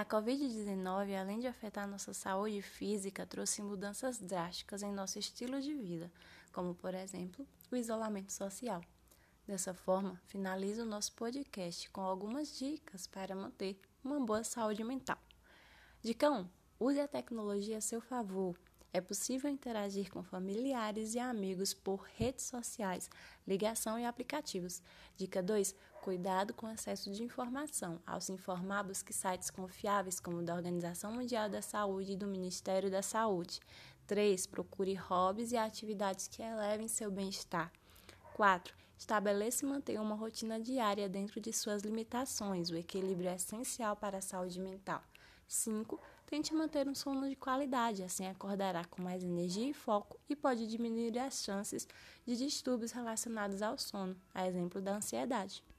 A Covid-19, além de afetar nossa saúde física, trouxe mudanças drásticas em nosso estilo de vida, como, por exemplo, o isolamento social. Dessa forma, finalizo o nosso podcast com algumas dicas para manter uma boa saúde mental. Dica 1. Use a tecnologia a seu favor. É possível interagir com familiares e amigos por redes sociais, ligação e aplicativos. Dica 2. Cuidado com o de informação. Ao se informar, busque sites confiáveis como da Organização Mundial da Saúde e do Ministério da Saúde. 3. Procure hobbies e atividades que elevem seu bem-estar. 4. Estabeleça e mantenha uma rotina diária dentro de suas limitações. O equilíbrio é essencial para a saúde mental. 5. Tente manter um sono de qualidade, assim acordará com mais energia e foco e pode diminuir as chances de distúrbios relacionados ao sono, a exemplo da ansiedade.